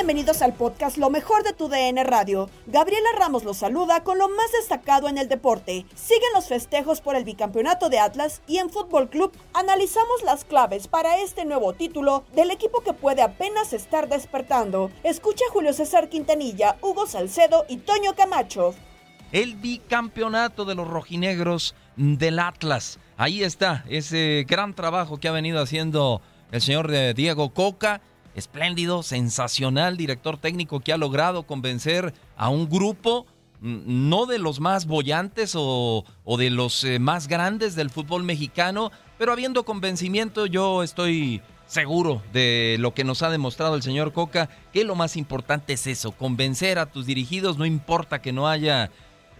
Bienvenidos al podcast Lo mejor de tu DN Radio. Gabriela Ramos los saluda con lo más destacado en el deporte. Siguen los festejos por el bicampeonato de Atlas y en Fútbol Club analizamos las claves para este nuevo título del equipo que puede apenas estar despertando. Escucha a Julio César Quintanilla, Hugo Salcedo y Toño Camacho. El bicampeonato de los rojinegros del Atlas. Ahí está ese gran trabajo que ha venido haciendo el señor eh, Diego Coca espléndido, sensacional director técnico que ha logrado convencer a un grupo mm, no de los más bollantes o, de los eh, más grandes del fútbol mexicano, pero habiendo convencimiento yo estoy seguro de lo que nos ha demostrado el señor Coca, que lo más importante es eso, convencer a tus dirigidos, no importa que no haya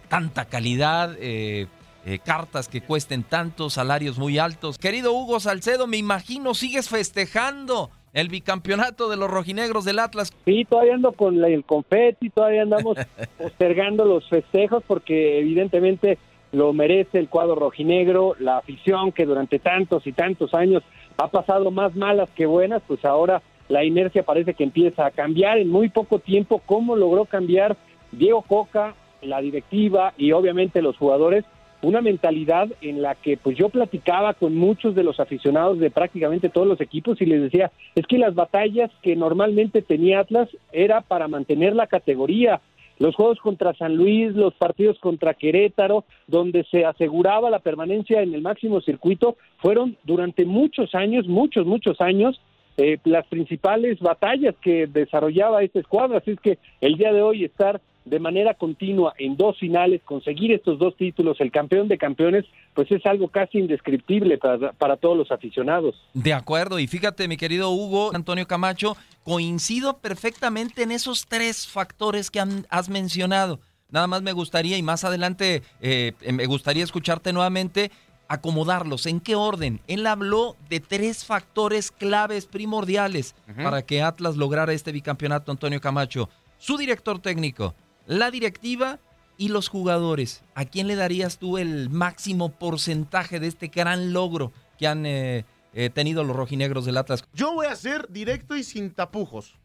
tanta calidad, eh, eh, cartas que cuesten tantos, salarios muy altos. Querido Hugo Salcedo, me imagino sigues festejando el bicampeonato de los rojinegros del Atlas. Sí, todavía ando con la- el confeti, todavía andamos postergando los festejos porque evidentemente lo merece el cuadro rojinegro, la afición que durante tantos y tantos años ha pasado más malas que buenas, pues ahora la inercia parece que empieza a cambiar en muy poco tiempo. ¿Cómo logró cambiar Diego Coca, la directiva y obviamente los jugadores? Una mentalidad en la que pues yo platicaba con muchos de los aficionados de prácticamente todos los equipos y les decía, es que las batallas que normalmente tenía Atlas era para mantener la categoría, los juegos contra San Luis, los partidos contra Querétaro, donde se aseguraba la permanencia en el máximo circuito, fueron durante muchos años, muchos, muchos años, eh, las principales batallas que desarrollaba esta escuadra. Así es que el día de hoy estar de manera continua en dos finales, conseguir estos dos títulos, el campeón de campeones, pues es algo casi indescriptible para, para todos los aficionados. De acuerdo, y fíjate, mi querido Hugo Antonio Camacho, coincido perfectamente en esos tres factores que han- has mencionado. Nada más me gustaría, y más adelante eh, me gustaría escucharte nuevamente, acomodarlos. ¿En qué orden? Él habló de tres factores claves primordiales para que Atlas lograra este bicampeonato, Antonio Camacho. Su director técnico, la directiva y los jugadores. ¿A quién le darías tú el máximo porcentaje de este gran logro que han eh, eh, tenido los rojinegros del Atlas? Yo voy a ser directo y sin tapujos.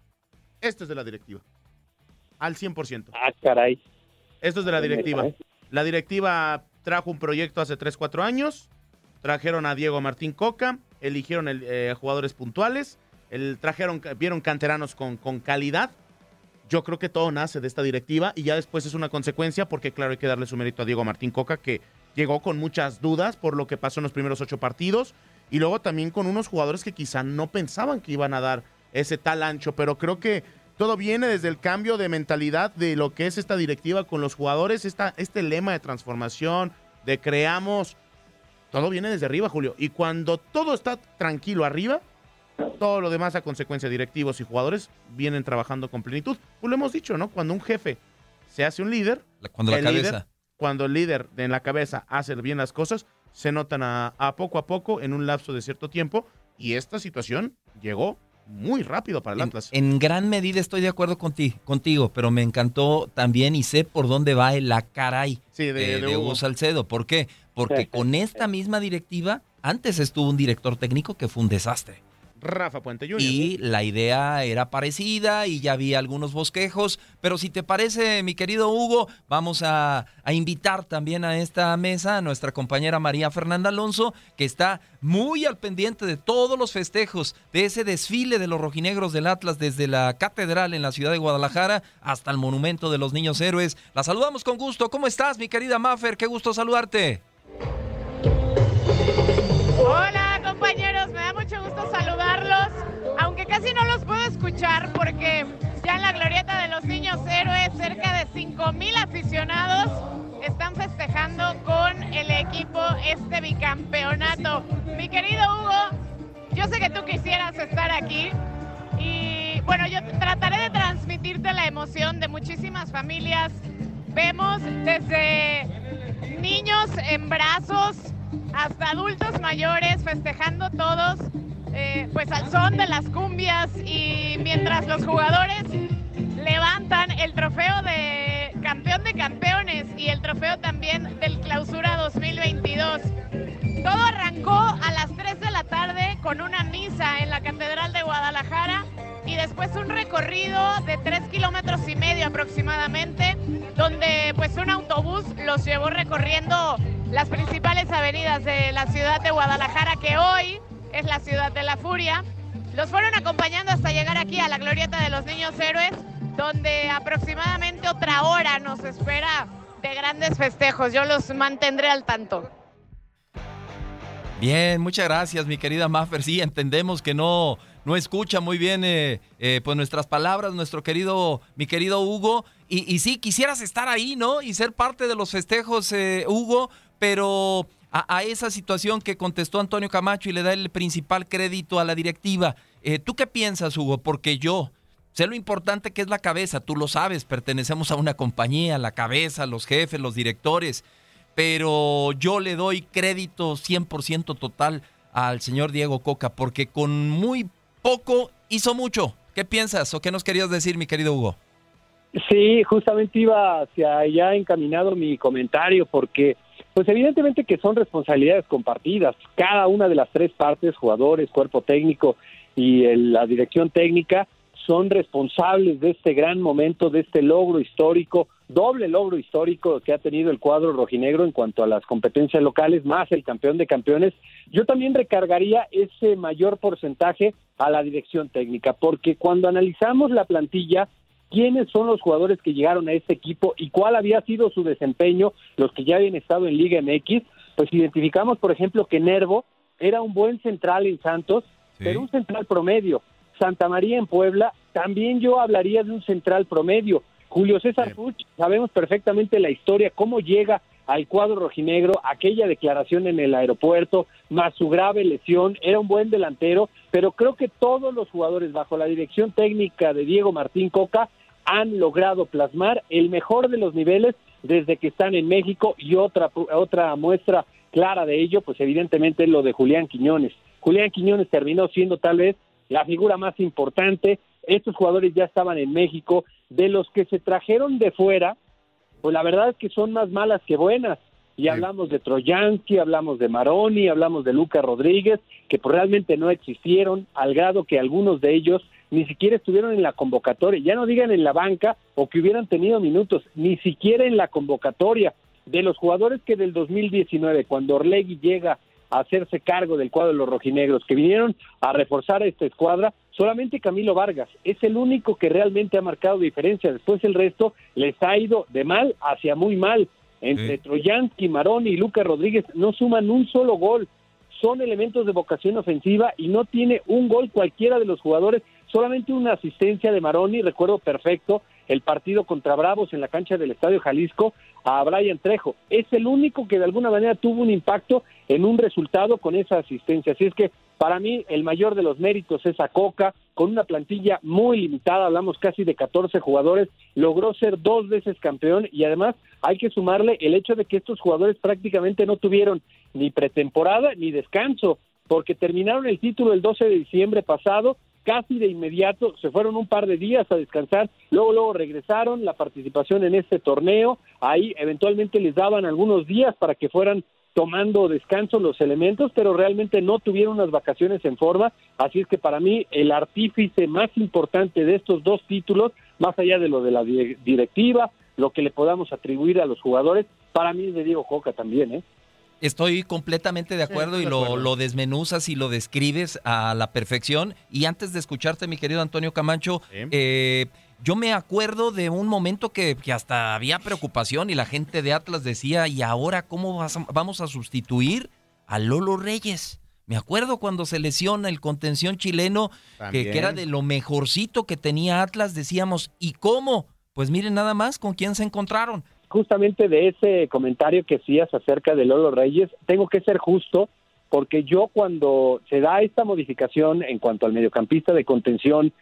Este es de la directiva. Al 100%. Ah, caray. Esto es de la directiva. La directiva trajo un proyecto hace 3, 4 años. Trajeron a Diego Martín Coca. Eligieron el, eh, jugadores puntuales. El, trajeron, vieron canteranos con, con calidad. Yo creo que todo nace de esta directiva y ya después es una consecuencia porque claro hay que darle su mérito a Diego Martín Coca que llegó con muchas dudas por lo que pasó en los primeros ocho partidos y luego también con unos jugadores que quizá no pensaban que iban a dar ese tal ancho, pero creo que todo viene desde el cambio de mentalidad de lo que es esta directiva con los jugadores, esta, este lema de transformación, de creamos, todo viene desde arriba, Julio. Y cuando todo está tranquilo arriba, todo lo demás a consecuencia, directivos y jugadores vienen trabajando con plenitud. Pues lo hemos dicho, ¿no? Cuando un jefe se hace un líder, cuando la el cabeza. líder- cuando el líder en la cabeza hace bien las cosas, se notan a, a poco a poco en un lapso de cierto tiempo. Y esta situación llegó muy rápido para el En, Atlas. en gran medida estoy de acuerdo conti- contigo, pero me encantó también y sé por dónde va el la caray Sí, de- de, de de Hugo Hugo. Salcedo. ¿Por qué? Porque con esta misma directiva, antes estuvo un director técnico que fue un desastre. Rafa Puente Jr. Y la idea era parecida y ya había algunos bosquejos, pero si te parece, mi querido Hugo, vamos a, a invitar también a esta mesa a nuestra compañera María Fernanda Alonso, que está muy al pendiente de todos los festejos, de ese desfile de los rojinegros del Atlas desde la catedral en la ciudad de Guadalajara hasta el monumento de los niños héroes. La saludamos con gusto. ¿Cómo estás, mi querida Maffer? Qué gusto saludarte. Hola compañeros, me da mucho aunque casi no los puedo escuchar porque ya en la glorieta de los niños héroes cerca de 5 mil aficionados están festejando con el equipo este bicampeonato. Mi querido Hugo, yo sé que tú quisieras estar aquí y bueno, yo trataré de transmitirte la emoción de muchísimas familias. Vemos desde niños en brazos hasta adultos mayores festejando todos eh, pues al son de las cumbias y mientras los jugadores levantan el trofeo de campeón de campeones y el trofeo también del clausura 2022. Todo arrancó a las 3 de la tarde con una misa en la Catedral de Guadalajara y después un recorrido de 3 kilómetros y medio aproximadamente, donde pues un autobús los llevó recorriendo las principales avenidas de la ciudad de Guadalajara, que hoy es la ciudad de la furia. Los fueron acompañando hasta llegar aquí a la glorieta de los niños héroes, donde aproximadamente otra hora nos espera de grandes festejos. Yo los mantendré al tanto. Bien, muchas gracias, mi querida Maffer. Sí, entendemos que no, no escucha muy bien eh, eh, pues nuestras palabras, nuestro querido, mi querido Hugo. Y, sí, quisieras estar ahí, ¿no? Y ser parte de los festejos, eh, Hugo, pero a, a esa situación que contestó Antonio Camacho y le da el principal crédito a la directiva. Eh, ¿Tú qué piensas, Hugo? Porque yo sé lo importante que es la cabeza, tú lo sabes, pertenecemos a una compañía, la cabeza, los jefes, los directores pero yo le doy crédito 100% total al señor Diego Coca, porque con muy poco hizo mucho. ¿Qué piensas o qué nos querías decir, mi querido Hugo? Sí, justamente iba hacia allá encaminado mi comentario porque pues evidentemente que son responsabilidades compartidas. Cada una de las tres partes, jugadores, cuerpo técnico y el- la dirección técnica, son responsables de este gran momento, de este logro histórico, doble logro histórico que ha tenido el cuadro rojinegro en cuanto a las competencias locales, más el campeón de campeones. Yo también recargaría ese mayor porcentaje a la dirección técnica, porque cuando analizamos la plantilla, quiénes son los jugadores que llegaron a este equipo y cuál había sido su desempeño, los que ya habían estado en Liga MX, pues identificamos, por ejemplo, que Nervo era un buen central en Santos, pero un central promedio. Santa María en Puebla, también yo hablaría de un central promedio. Julio César Puch, sabemos perfectamente la historia, cómo llega al cuadro rojinegro, aquella declaración en el aeropuerto, más su grave lesión, era un buen delantero, pero creo que todos los jugadores bajo la dirección técnica de Diego Martín Coca han logrado plasmar el mejor de los niveles desde que están en México y otra otra muestra clara de ello, pues evidentemente es lo de Julián Quiñones. Julián Quiñones terminó siendo tal vez la figura más importante. Estos jugadores ya estaban en México, de los que se trajeron de fuera, pues la verdad es que son más malas que buenas. Y hablamos de Troyansky, hablamos de Maroni, hablamos de Lucas Rodríguez, que pues realmente no existieron, al grado que algunos de ellos ni siquiera estuvieron en la convocatoria, ya no digan en la banca o que hubieran tenido minutos, ni siquiera en la convocatoria. De los jugadores que del 2019, cuando Orlegui llega a hacerse cargo del cuadro de los rojinegros, que vinieron a reforzar esta escuadra, solamente Camilo Vargas es el único que realmente ha marcado diferencia. Después el resto les ha ido de mal hacia muy mal. Entre Troyansky, Maroni y Lucas Rodríguez no suman un solo gol. son elementos de vocación ofensiva y no tiene un gol cualquiera de los jugadores, solamente una asistencia de Maroni, recuerdo perfecto el partido contra Bravos en la cancha del Estadio Jalisco a Brian Trejo. Es el único que de alguna manera tuvo un impacto en un resultado con esa asistencia. Así es que para mí el mayor de los méritos es a Coca, con una plantilla muy limitada, hablamos casi de 14 jugadores, logró ser dos veces campeón y además hay que sumarle el hecho de que estos jugadores prácticamente no tuvieron ni pretemporada ni descanso, porque terminaron el título el 12 de diciembre pasado, casi de inmediato se fueron un par de días a descansar, luego luego regresaron la participación en este torneo, ahí eventualmente les daban algunos días para que fueran tomando descanso los elementos, pero realmente no tuvieron unas vacaciones en forma, así es que para mí el artífice más importante de estos dos títulos, más allá de lo de la directiva, lo que le podamos atribuir a los jugadores, para mí es de Diego Coca también, ¿eh? Estoy completamente de acuerdo y lo, lo, desmenuzas y lo describes a la perfección. Y antes de escucharte, mi querido Antonio Camacho, eh, yo me acuerdo de un momento que, hasta había preocupación y la gente de Atlas decía, ¿y ahora cómo vamos a sustituir a Lolo Reyes? Me acuerdo cuando se lesiona el contención chileno, que, que, era de lo mejorcito que tenía Atlas, decíamos, ¿y cómo? Pues miren nada más con quién se encontraron justamente de ese comentario que hacías acerca de Lolo Reyes, tengo que ser justo porque yo cuando se da esta modificación en cuanto al mediocampista de contención,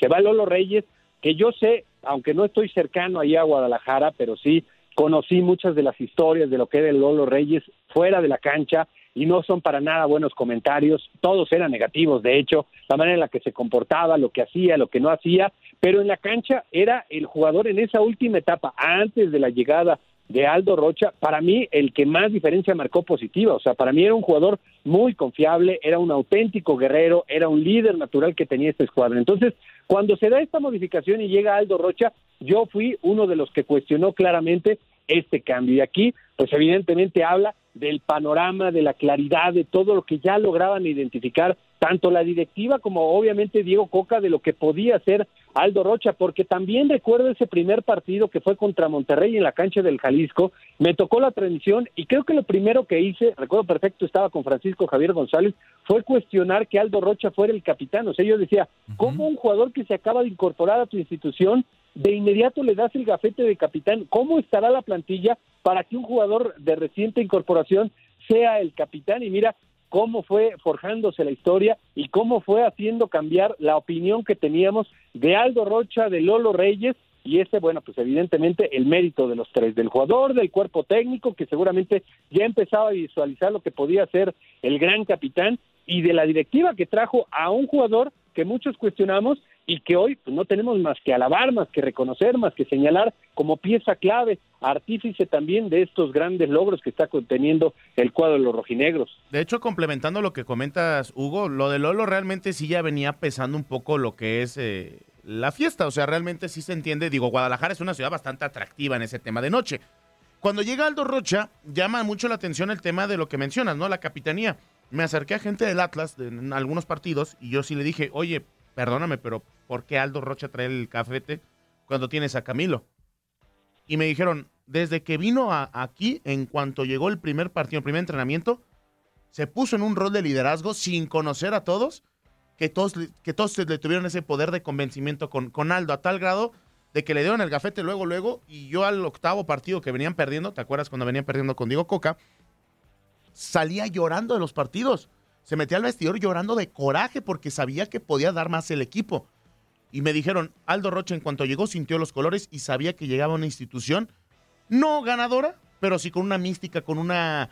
se va Lolo Reyes, que yo sé, aunque no estoy cercano ahí a Guadalajara, pero sí conocí muchas de las historias de lo que era el Lolo Reyes fuera de la cancha y no son para nada buenos comentarios, todos eran negativos, de hecho, la manera en la que se comportaba, lo que hacía, lo que no hacía, pero en la cancha era el jugador en esa última etapa, antes de la llegada de Aldo Rocha, para mí el que más diferencia marcó positiva, o sea, para mí era un jugador muy confiable, era un auténtico guerrero, era un líder natural que tenía este escuadra. Entonces, cuando se da esta modificación y llega Aldo Rocha, yo fui uno de los que cuestionó claramente este cambio. Y aquí, pues evidentemente habla del panorama, de la claridad, de todo lo que ya lograban identificar tanto la directiva como obviamente Diego Coca de lo que podía hacer Aldo Rocha, porque también recuerdo ese primer partido que fue contra Monterrey en la cancha del Jalisco, me tocó la transmisión y creo que lo primero que hice, recuerdo perfecto, estaba con Francisco Javier González, fue cuestionar que Aldo Rocha fuera el capitán, o sea, yo decía, ¿cómo un jugador que se acaba de incorporar a tu institución de inmediato le das el gafete de capitán. ¿Cómo estará la plantilla para que un jugador de reciente incorporación sea el capitán? Y mira cómo fue forjándose la historia y cómo fue haciendo cambiar la opinión que teníamos de Aldo Rocha, de Lolo Reyes y ese, bueno, pues evidentemente el mérito de los tres, del jugador, del cuerpo técnico, que seguramente ya empezaba a visualizar lo que podía ser el gran capitán, y de la directiva que trajo a un jugador que muchos cuestionamos y que hoy pues, no tenemos más que alabar, más que reconocer, más que señalar como pieza clave, artífice también de estos grandes logros que está conteniendo el cuadro de los rojinegros. De hecho, complementando lo que comentas, Hugo, lo de Lolo realmente sí ya venía pesando un poco lo que es eh, la fiesta, o sea, realmente sí se entiende, digo, Guadalajara es una ciudad bastante atractiva en ese tema de noche. Cuando llega Aldo Rocha, llama mucho la atención el tema de lo que mencionas, ¿no? La capitanía. Me acerqué a gente del Atlas en algunos partidos y yo sí le dije, oye, perdóname, pero ¿por qué Aldo Rocha trae el cafete cuando tienes a Camilo? Y me dijeron, desde que vino aquí, en cuanto llegó el primer partido, el primer entrenamiento, se puso en un rol de liderazgo sin conocer a todos, que todos, que todos le tuvieron ese poder de convencimiento con, con Aldo, a tal grado de que le dieron el gafete luego, luego, y yo al octavo partido que venían perdiendo, ¿te acuerdas cuando venían perdiendo con Diego Coca? Salía llorando de los partidos se metía al vestidor llorando de coraje porque sabía que podía dar más el equipo. Y me dijeron, Aldo Rocha en cuanto llegó sintió los colores y sabía que llegaba a una institución no ganadora, pero sí con una mística, con una,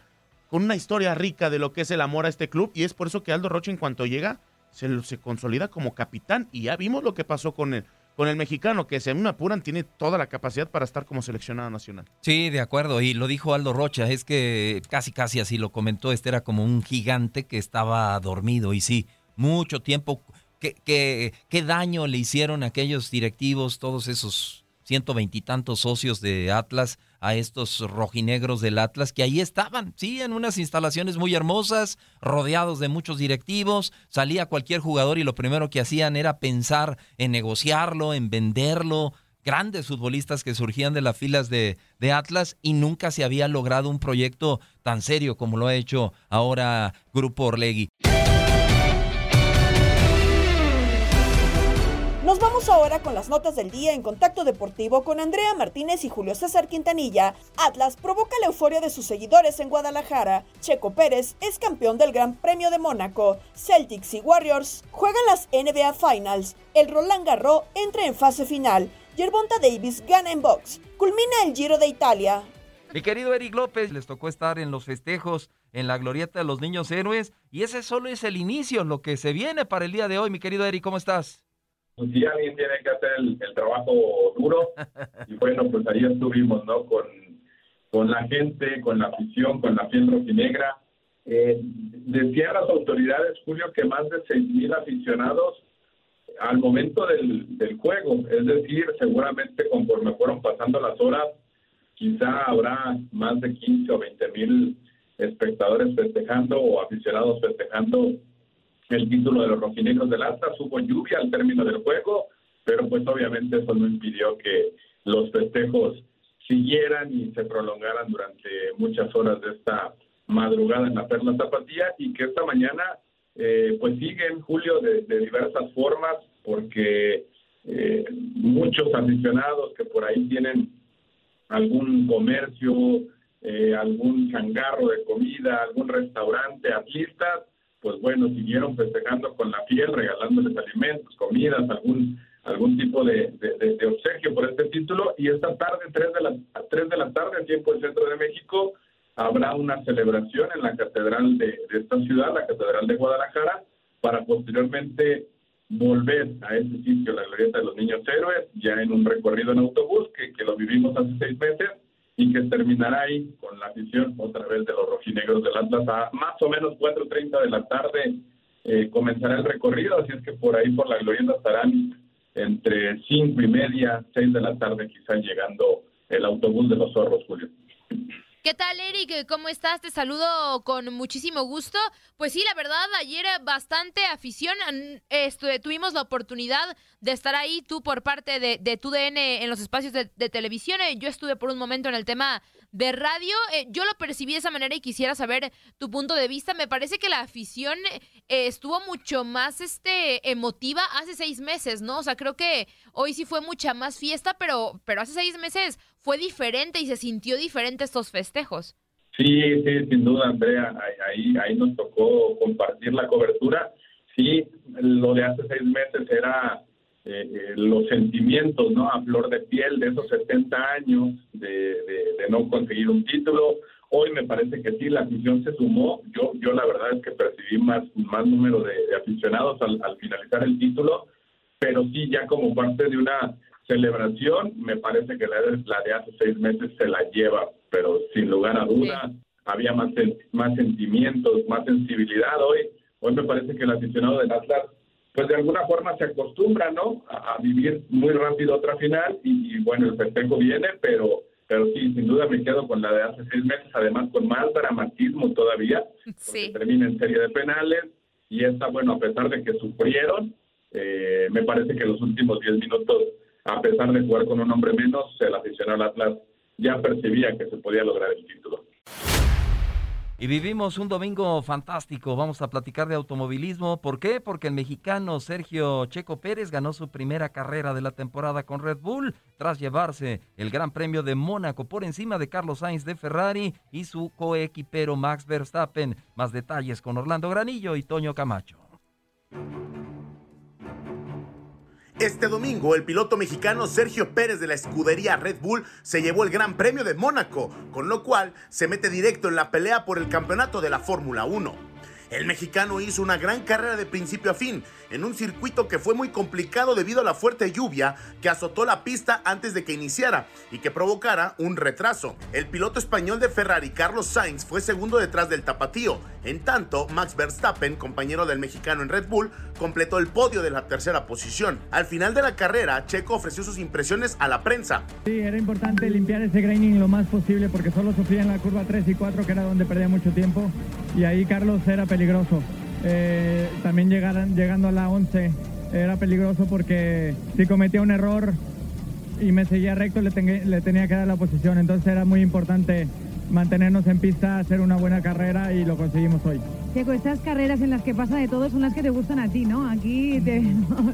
con una historia rica de lo que es el amor a este club. Y es por eso que Aldo Rocha en cuanto llega se, se consolida como capitán. Y ya vimos lo que pasó con él con el mexicano, que si a mí me apuran, tiene toda la capacidad para estar como seleccionado nacional. Sí, de acuerdo, y lo dijo Aldo Rocha, es que casi casi así lo comentó, este era como un gigante que estaba dormido, y sí, mucho tiempo, qué, qué, qué daño le hicieron aquellos directivos, todos esos ciento veintitantos socios de Atlas, a estos rojinegros del Atlas que ahí estaban, sí, en unas instalaciones muy hermosas, rodeados de muchos directivos, salía cualquier jugador y lo primero que hacían era pensar en negociarlo, en venderlo, grandes futbolistas que surgían de las filas de, de, Atlas y nunca se había logrado un proyecto tan serio como lo ha hecho ahora Grupo Orlegui. Vamos ahora con las notas del día en Contacto Deportivo con Andrea Martínez y Julio César Quintanilla. Atlas provoca la euforia de sus seguidores en Guadalajara. Checo Pérez es campeón del Gran Premio de Mónaco. Celtics y Warriors juegan las NBA Finals. El Roland Garros entra en fase final. Yerbonta Davis gana en box. Culmina el Giro de Italia. Mi querido Eric López, les tocó estar en los festejos en la glorieta de los niños héroes y ese solo es el inicio, lo que se viene para el día de hoy. Mi querido Eric, ¿cómo estás? Pues si alguien tiene que hacer el, trabajo duro, y bueno, pues ahí estuvimos, ¿no? Con, con la gente, con la afición, con la piel rojinegra. Eh, decían las autoridades, Julio, que más de 6.000 aficionados al momento del, del juego, es decir, seguramente conforme fueron pasando las horas, quizá habrá más de 15 o 20 mil espectadores festejando o aficionados festejando el título de los rojinegros del Atlas. Hubo lluvia al término del juego, pero pues obviamente eso no impidió que los festejos siguieran y se prolongaran durante muchas horas de esta madrugada en la Perla Zapatía y que esta mañana eh, pues siguen, Julio, de, diversas formas, porque eh, muchos aficionados que por ahí tienen algún comercio, eh, algún changarro de comida, algún restaurante, atlistas, pues bueno, siguieron festejando con la piel, regalándoles alimentos, comidas, algún algún tipo de, de, obsequio por este título. Y esta tarde, 3 de, la, 3 de la tarde, tiempo del centro de México, habrá una celebración en la catedral de, esta ciudad, la catedral de Guadalajara, para posteriormente volver a ese sitio, la glorieta de los niños héroes, ya en un recorrido en autobús, que, que lo vivimos hace seis meses, y que terminará ahí con la afición otra vez de los rojinegros del Atlas a más o menos 4.30 de la tarde eh, comenzará el recorrido, así es que por ahí por la glorieta estarán entre cinco y media, seis de la tarde quizás llegando el autobús de los zorros, Julio. ¿Qué tal, Eric? ¿Cómo estás? Te saludo con muchísimo gusto. Pues sí, la verdad, ayer bastante afición. tuvimos la oportunidad de estar ahí, tú por parte de, de TUDN en los espacios de, televisión. Eh, yo estuve por un momento en el tema de radio. Eh, yo lo percibí de esa manera y quisiera saber tu punto de vista. Me parece que la afición eh, estuvo mucho más este, emotiva hace seis meses, ¿no? O sea, creo que hoy sí fue mucha más fiesta, pero, pero hace seis meses fue diferente y se sintió diferente estos festejos. Sí, sí, sin duda, Andrea. Ahí, ahí nos tocó compartir la cobertura. Sí, lo de hace seis meses era eh, eh, los sentimientos, ¿no? A flor de piel de esos 70 años de, no conseguir un título. Hoy me parece que sí, la afición se sumó. Yo, yo la verdad es que percibí más, más número de, aficionados al, al finalizar el título, pero sí, ya como parte de una celebración, me parece que la de, de hace seis meses se la lleva, pero sin lugar a duda había más, más sentimientos, más sensibilidad hoy. Hoy me parece que el aficionado del Atlas, pues de alguna forma se acostumbra, ¿no? A, vivir muy rápido otra final y, bueno, el festejo viene, pero pero sí, sin duda me quedo con la de hace seis meses, además con más dramatismo todavía, sí. termina en serie de penales y esta, bueno, a pesar de que sufrieron, eh, me parece que los últimos diez minutos a pesar de jugar con un hombre menos, el aficionado Atlas ya percibía que se podía lograr el título. Y vivimos un domingo fantástico. Vamos a platicar de automovilismo. ¿Por qué? Porque el mexicano Sergio Checo Pérez ganó su primera carrera de la temporada con Red Bull tras llevarse el Gran Premio de Mónaco por encima de Carlos Sainz de Ferrari y su coequipero Max Verstappen. Más detalles con Orlando Granillo y Toño Camacho. Este domingo, el piloto mexicano Sergio Pérez de la escudería Red Bull se llevó el Gran Premio de Mónaco, con lo cual se mete directo en la pelea por el campeonato de la Fórmula 1. El mexicano hizo una gran carrera de principio a fin, en un circuito que fue muy complicado debido a la fuerte lluvia que azotó la pista antes de que iniciara y que provocara un retraso. El piloto español de Ferrari, Carlos Sainz, fue segundo detrás del tapatío. En tanto, Max Verstappen, compañero del mexicano en Red Bull, completó el podio de la tercera posición. Al final de la carrera, Checo ofreció sus impresiones a la prensa. Sí, era importante limpiar ese graining lo más posible porque solo sufría en la curva 3 y 4, que era donde perdía mucho tiempo. Y ahí Carlos era peligroso. Eh, también llegando a la 11 era peligroso porque si cometía un error y me seguía recto, le, le tenía que dar la posición. Entonces era muy importante mantenernos en pista, hacer una buena carrera y lo conseguimos hoy. Checo, estas carreras en las que pasa de todo son las que te gustan a ti, ¿no? Aquí te...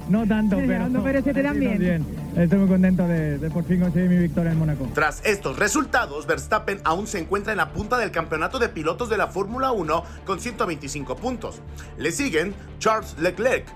No tanto, pero, no, pero se te dan bien. Estoy muy contento de, de por fin conseguir mi victoria en Mónaco. Tras estos resultados, Verstappen aún se encuentra en la punta del campeonato de pilotos de la Fórmula 1 con 125 puntos. Le siguen Charles Leclerc,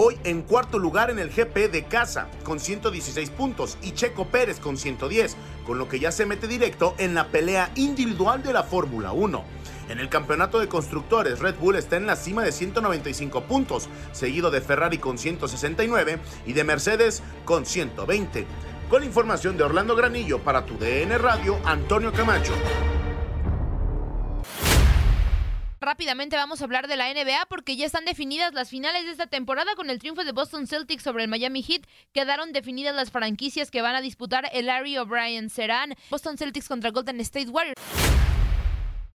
hoy en cuarto lugar en el GP de casa con 116 puntos y Checo Pérez con 110, con lo que ya se mete directo en la pelea individual de la Fórmula 1. En el campeonato de constructores, Red Bull está en la cima de 195 puntos, seguido de Ferrari con 169 y de Mercedes con 120. Con información de Orlando Granillo para tu DN Radio, Antonio Camacho. Rápidamente vamos a hablar de la NBA porque ya están definidas las finales de esta temporada con el triunfo de Boston Celtics sobre el Miami Heat. Quedaron definidas las franquicias que van a disputar el Larry O'Brien. Serán Boston Celtics contra Golden State Warriors.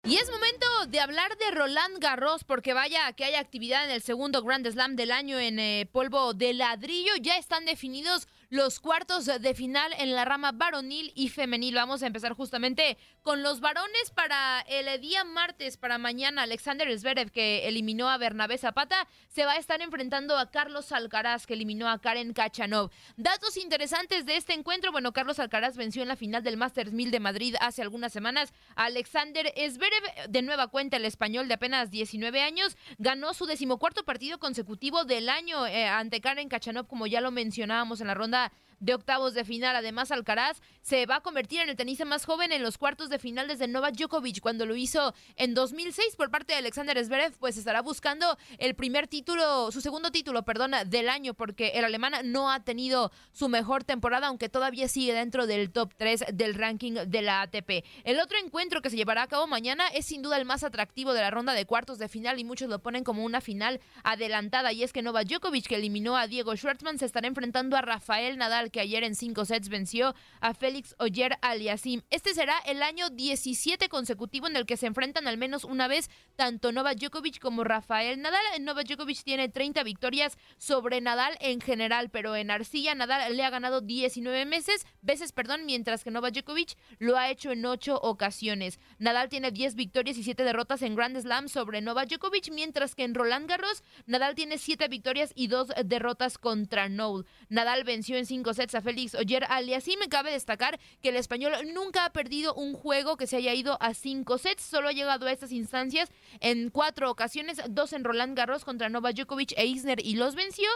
Y es momento de hablar de Roland Garros, porque vaya que hay actividad en el segundo Grand Slam del año en eh, polvo de ladrillo. Ya están definidos los cuartos de final en la rama varonil y femenil. Vamos a empezar justamente con los varones para el día martes, para mañana. Alexander Zverev, que eliminó a Bernabé Zapata, se va a estar enfrentando a Carlos Alcaraz, que eliminó a Karen Kachanov. Datos interesantes de este encuentro. Bueno, Carlos Alcaraz venció en la final del Masters 1000 de Madrid hace algunas semanas. Alexander Zverev, de nueva cuenta, el español de apenas 19 años, ganó su decimocuarto partido consecutivo del año eh, ante Karen Kachanov, como ya lo mencionábamos en la ronda de octavos de final. Además, Alcaraz se va a convertir en el tenista más joven en los cuartos de final desde Novak Djokovic cuando lo hizo en 2006 por parte de Alexander Zverev, pues estará buscando el primer título, su segundo título, perdón, del año porque el alemán no ha tenido su mejor temporada, aunque todavía sigue dentro del top 3 del ranking de la ATP. El otro encuentro que se llevará a cabo mañana es sin duda el más atractivo de la ronda de cuartos de final y muchos lo ponen como una final adelantada y es que Novak Djokovic que eliminó a Diego Schwartzman se estará enfrentando a Rafael Nadal que ayer en cinco sets venció a Félix Oyer Aliasim. Este será el año 17 consecutivo en el que se enfrentan al menos una vez tanto Novak Djokovic como Rafael Nadal. Novak Djokovic tiene 30 victorias sobre Nadal en general, pero en arcilla Nadal le ha ganado 19 meses, veces, perdón, mientras que Novak Djokovic lo ha hecho en 8 ocasiones. Nadal tiene 10 victorias y 7 derrotas en Grand Slam sobre Novak Djokovic, mientras que en Roland Garros Nadal tiene 7 victorias y 2 derrotas contra Noel. Nadal venció en 5 a Félix Oyer Aliasim. Cabe destacar que el español nunca ha perdido un juego que se haya ido a cinco sets, solo ha llegado a estas instancias en cuatro ocasiones, dos en Roland Garros contra Novak Djokovic e Isner y los venció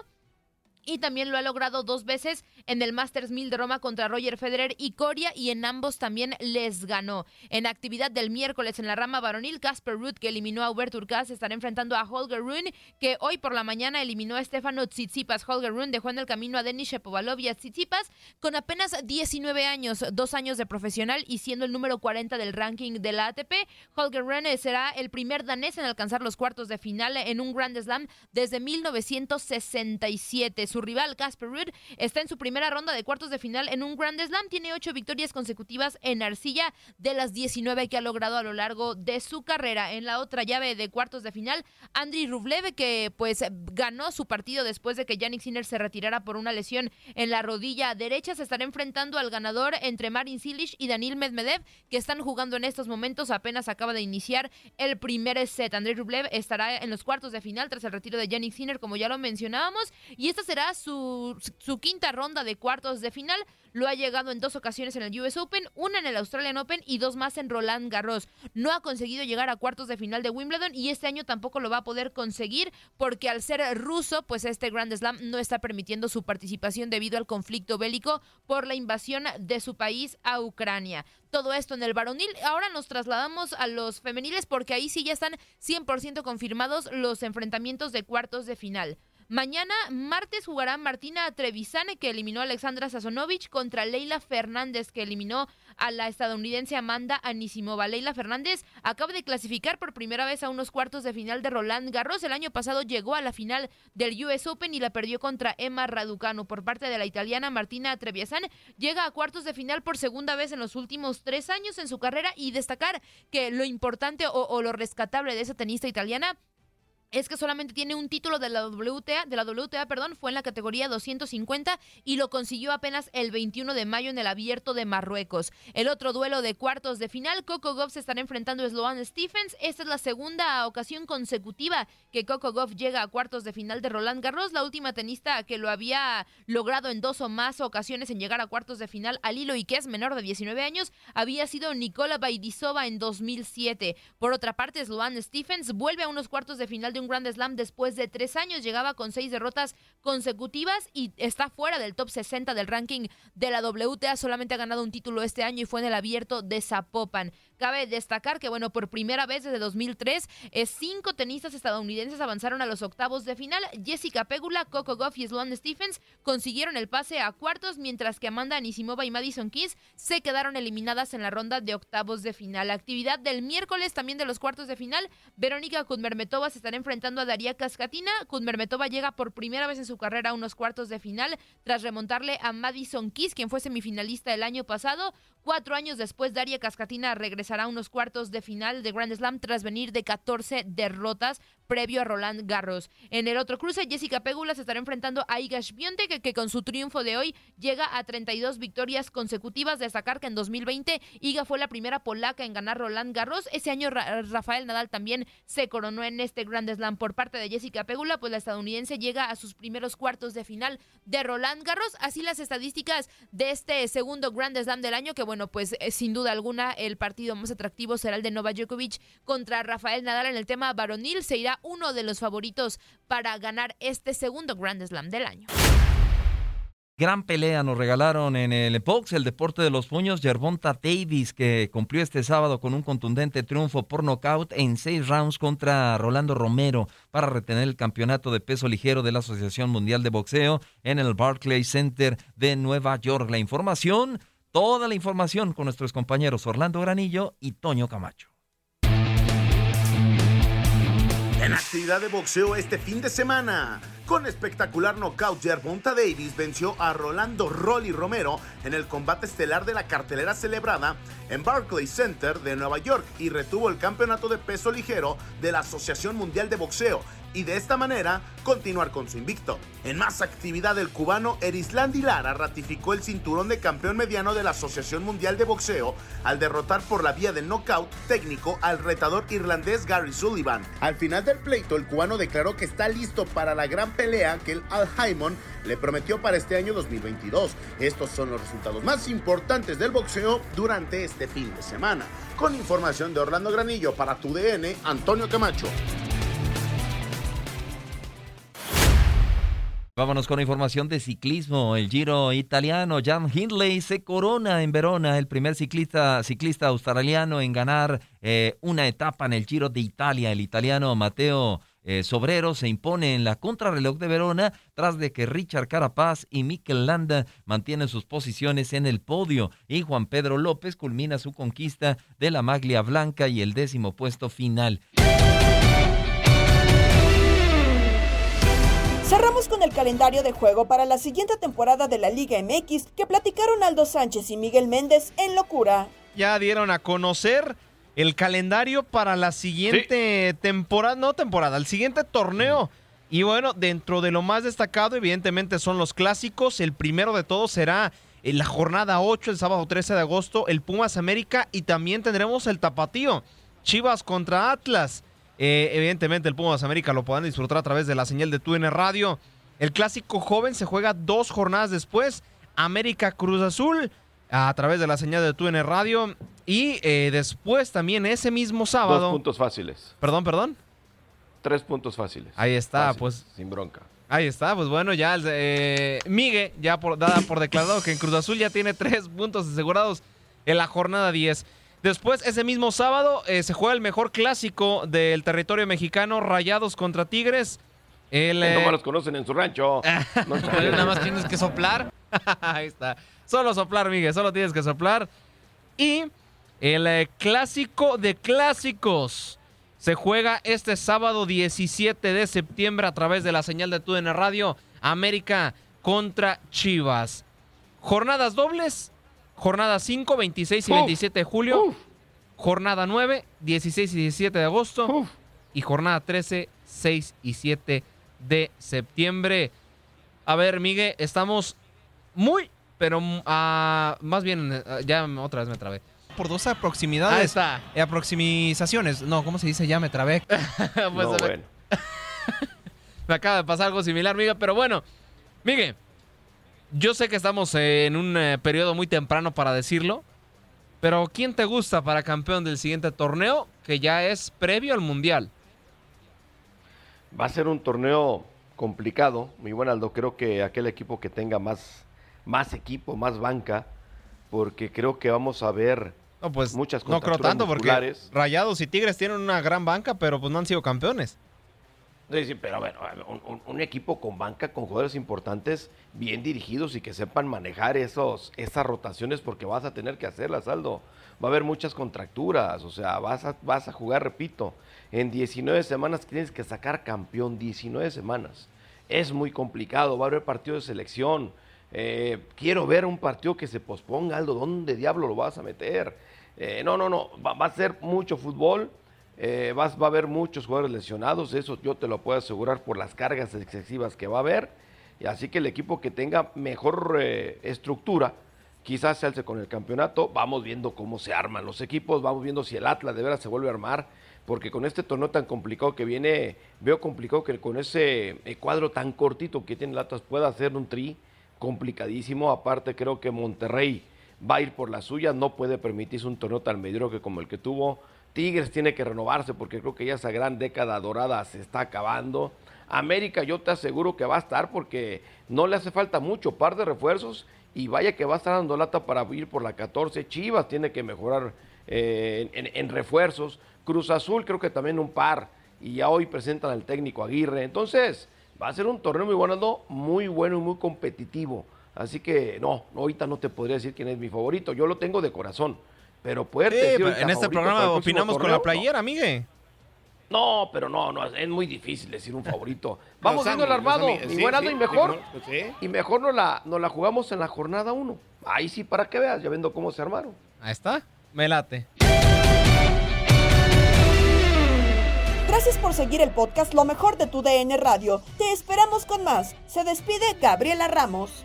y también lo ha logrado dos veces en el Masters 1000 de Roma contra Roger Federer y Coria y en ambos también les ganó. En actividad del miércoles en la rama varonil, Casper Ruth que eliminó a Hubert Urkaz estará enfrentando a Holger Rune que hoy por la mañana eliminó a Stefano Tsitsipas. Holger Rune dejó en el camino a Denis Shapovalov y a Tsitsipas con apenas 19 años, dos años de profesional y siendo el número 40 del ranking de la ATP. Holger Rune será el primer danés en alcanzar los cuartos de final en un Grand Slam desde 1967. Su rival, Casper Ruud, está en su primera ronda de cuartos de final en un Grand Slam. Tiene ocho victorias consecutivas en arcilla de las 19 que ha logrado a lo largo de su carrera. En la otra llave de cuartos de final, Andriy Rublev, que pues ganó su partido después de que Yannick Sinner se retirara por una lesión en la rodilla derecha, se estará enfrentando al ganador entre Marin Cilic y Daniil Medvedev, que están jugando en estos momentos. Apenas acaba de iniciar el primer set. Andriy Rublev estará en los cuartos de final tras el retiro de Yannick Sinner, como ya lo mencionábamos, y esta será su, quinta ronda de cuartos de final. Lo ha llegado en dos ocasiones en el US Open, una en el Australian Open y dos más en Roland Garros. No ha conseguido llegar a cuartos de final de Wimbledon y este año tampoco lo va a poder conseguir porque al ser ruso, pues este Grand Slam no está permitiendo su participación debido al conflicto bélico por la invasión de su país a Ucrania. Todo esto en el varonil. Ahora nos trasladamos a los femeniles porque ahí sí ya están 100% confirmados los enfrentamientos de cuartos de final. Mañana, martes, jugará Martina Trevisane, que eliminó a Alexandra Sasonovich, contra Leila Fernández, que eliminó a la estadounidense Amanda Anisimova. Leila Fernández acaba de clasificar por primera vez a unos cuartos de final de Roland Garros. El año pasado llegó a la final del US Open y la perdió contra Emma Raducano. Por parte de la italiana Martina Trevisan, llega a cuartos de final por segunda vez en los últimos tres años en su carrera y destacar que lo importante o, o lo rescatable de esa tenista italiana es que solamente tiene un título de la WTA, de la WTA, perdón, fue en la categoría 250 y lo consiguió apenas el 21 de mayo en el Abierto de Marruecos. El otro duelo de cuartos de final, Coco Goff se estará enfrentando a Sloan Stephens. Esta es la segunda ocasión consecutiva que Coco Goff llega a cuartos de final de Roland Garros, la última tenista que lo había logrado en dos o más ocasiones en llegar a cuartos de final al hilo y que es menor de 19 años, había sido Nicola Baidisova en 2007. Por otra parte, Sloan Stephens vuelve a unos cuartos de final de un Grand Slam después de tres años. Llegaba con seis derrotas consecutivas y está fuera del top 60 del ranking de la WTA. Solamente ha ganado un título este año y fue en el abierto de Zapopan. Cabe destacar que, bueno, por primera vez desde 2003, eh, cinco tenistas estadounidenses avanzaron a los octavos de final. Jessica Pegula, Coco Goff y Sloane Stephens consiguieron el pase a cuartos, mientras que Amanda Anisimova y Madison Keys se quedaron eliminadas en la ronda de octavos de final. La actividad del miércoles también de los cuartos de final, Verónica Kudmermetova se estará enfrentando a Daria Cascatina. Kudmermetova llega por primera vez en su carrera a unos cuartos de final tras remontarle a Madison Keys, quien fue semifinalista el año pasado. Cuatro años después, Daria Cascatina regresará unos cuartos de final de Grand Slam tras venir de 14 derrotas previo a Roland Garros. En el otro cruce, Jessica Pegula se estará enfrentando a Iga Świątek, que, con su triunfo de hoy llega a 32 victorias consecutivas. Destacar que en 2020 Iga fue la primera polaca en ganar Roland Garros. Ese año Rafael Nadal también se coronó en este Grand Slam por parte de Jessica Pegula, pues la estadounidense llega a sus primeros cuartos de final de Roland Garros. Así las estadísticas de este segundo Grand Slam del año, que bueno, pues eh, sin duda alguna el partido más atractivo será el de Novak Djokovic contra Rafael Nadal en el tema varonil. Se irá uno de los favoritos para ganar este segundo Grand Slam del año. Gran pelea nos regalaron en el box, el deporte de los puños, Gervonta Davis, que cumplió este sábado con un contundente triunfo por nocaut en seis rounds contra Rolando Romero para retener el campeonato de peso ligero de la Asociación Mundial de Boxeo en el Barclays Center de Nueva York. La información Toda la información con nuestros compañeros Orlando Granillo y Toño Camacho. En actividad de boxeo este fin de semana, con espectacular knockout, Gervonta Davis venció a Rolando Rolly Romero en el combate estelar de la cartelera celebrada en Barclays Center de Nueva York y retuvo el campeonato de peso ligero de la Asociación Mundial de Boxeo y de esta manera continuar con su invicto. En más actividad, el cubano Erislandi Lara ratificó el cinturón de campeón mediano de la Asociación Mundial de Boxeo al derrotar por la vía del knockout técnico al retador irlandés Gary Sullivan. Al final del pleito, el cubano declaró que está listo para la gran pelea que el Al Haymon le prometió para este año 2022. Estos son los resultados más importantes del boxeo durante este fin de semana. Con información de Orlando Granillo para tu DN, Antonio Camacho. Vámonos con información de ciclismo. El Giro italiano Jan Hindley se corona en Verona, el primer ciclista, ciclista australiano en ganar eh, una etapa en el Giro de Italia. El italiano Mateo eh, Sobrero se impone en la contrarreloj de Verona tras de que Richard Carapaz y Mikel Landa mantienen sus posiciones en el podio y Juan Pedro López culmina su conquista de la maglia blanca y el décimo puesto final. Cerramos con el calendario de juego para la siguiente temporada de la Liga MX que platicaron Aldo Sánchez y Miguel Méndez en locura. Ya dieron a conocer el calendario para la siguiente temporada, no temporada, el siguiente torneo. Y bueno, dentro de lo más destacado, evidentemente son los clásicos. El primero de todos será en la jornada 8, el sábado 13 de agosto, el Pumas América. Y también tendremos el Tapatío, Chivas contra Atlas. Eh, evidentemente el Pumas América lo podrán disfrutar a través de la señal de TUN Radio. El clásico joven se juega dos jornadas después. América Cruz Azul a través de la señal de TUN Radio. Y eh, después también ese mismo sábado. Dos puntos fáciles. Perdón, perdón. Tres puntos fáciles. Ahí está, pues. Sin bronca. Ahí está, pues bueno, ya eh, Miguel ya por, dada por declarado que en Cruz Azul ya tiene tres puntos asegurados en la jornada 10. Después, ese mismo sábado, eh, se juega el mejor clásico del territorio mexicano, Rayados contra Tigres. El, no eh, los conocen en su rancho. Nada más tienes que soplar. Ahí está. Solo soplar, Miguel, solo tienes que soplar. Y el eh, clásico de clásicos se juega este sábado 17 de septiembre a través de la señal de TUDN Radio. América contra Chivas. Jornadas dobles Jornada 5, 26 y 27 de julio. Jornada 9, 16 y 17 de agosto. Y jornada 13, 6 y 7 de septiembre. A ver, Miguel, estamos muy, pero uh, más bien, uh, ya otra vez me trabé. Por dos aproximidades. Ahí está. Eh, aproximizaciones. No, ¿cómo se dice? Ya me trabé. pues, no, bueno. me acaba de pasar algo similar, Miguel, pero bueno. Miguel, yo sé que estamos en un eh, periodo muy temprano para decirlo, pero ¿quién te gusta para campeón del siguiente torneo que ya es previo al Mundial? Va a ser un torneo complicado, mi buen Aldo. Creo que aquel equipo que tenga más, más equipo, más banca, porque creo que vamos a ver no, pues, muchas No creo tanto porque Rayados y Tigres tienen una gran banca, pero pues no han sido campeones. Sí, sí, pero bueno, un, un, equipo con banca, con jugadores importantes, bien dirigidos y que sepan manejar esos, esas rotaciones porque vas a tener que hacerlas, Aldo. Va a haber muchas contracturas, o sea, vas a, vas a jugar, repito, en 19 semanas tienes que sacar campeón, 19 semanas. Es muy complicado, va a haber partido de selección. Eh, quiero ver un partido que se posponga, Aldo, ¿dónde diablo lo vas a meter? Eh, no, no, no, va, a ser mucho fútbol, eh, va, va, a haber muchos jugadores lesionados, eso yo te lo puedo asegurar por las cargas excesivas que va a haber. Y así que el equipo que tenga mejor eh, estructura, quizás se alce con el campeonato. Vamos viendo cómo se arman los equipos, vamos viendo si el Atlas de veras se vuelve a armar, porque con este torneo tan complicado que viene, veo complicado que con ese eh, cuadro tan cortito que tiene el Atlas pueda hacer un tri complicadísimo. Aparte, creo que Monterrey va a ir por la suya, no puede permitirse un torneo tan mediocre como el que tuvo. Tigres tiene que renovarse porque creo que ya esa gran década dorada se está acabando. América yo te aseguro que va a estar porque no le hace falta mucho, par de refuerzos y vaya que va a estar dando lata para ir por la 14. Chivas tiene que mejorar eh, en, en, refuerzos. Cruz Azul creo que también un par y ya hoy presentan al técnico Aguirre. Entonces va a ser un torneo muy bueno, muy bueno y muy competitivo. Así que no, ahorita no te podría decir quién es mi favorito. Yo lo tengo de corazón. Pero puede sí, En este programa opinamos con la playera, no. Miguel. No, pero no, no, es muy difícil decir un favorito. Vamos viendo el armado, mi sí, buen sí, y mejor. Sí. Y mejor nos la, nos la jugamos en la jornada 1. Ahí sí, para que veas, ya viendo cómo se armaron. Ahí está, me late. Gracias por seguir el podcast Lo mejor de tu DN Radio. Te esperamos con más. Se despide Gabriela Ramos.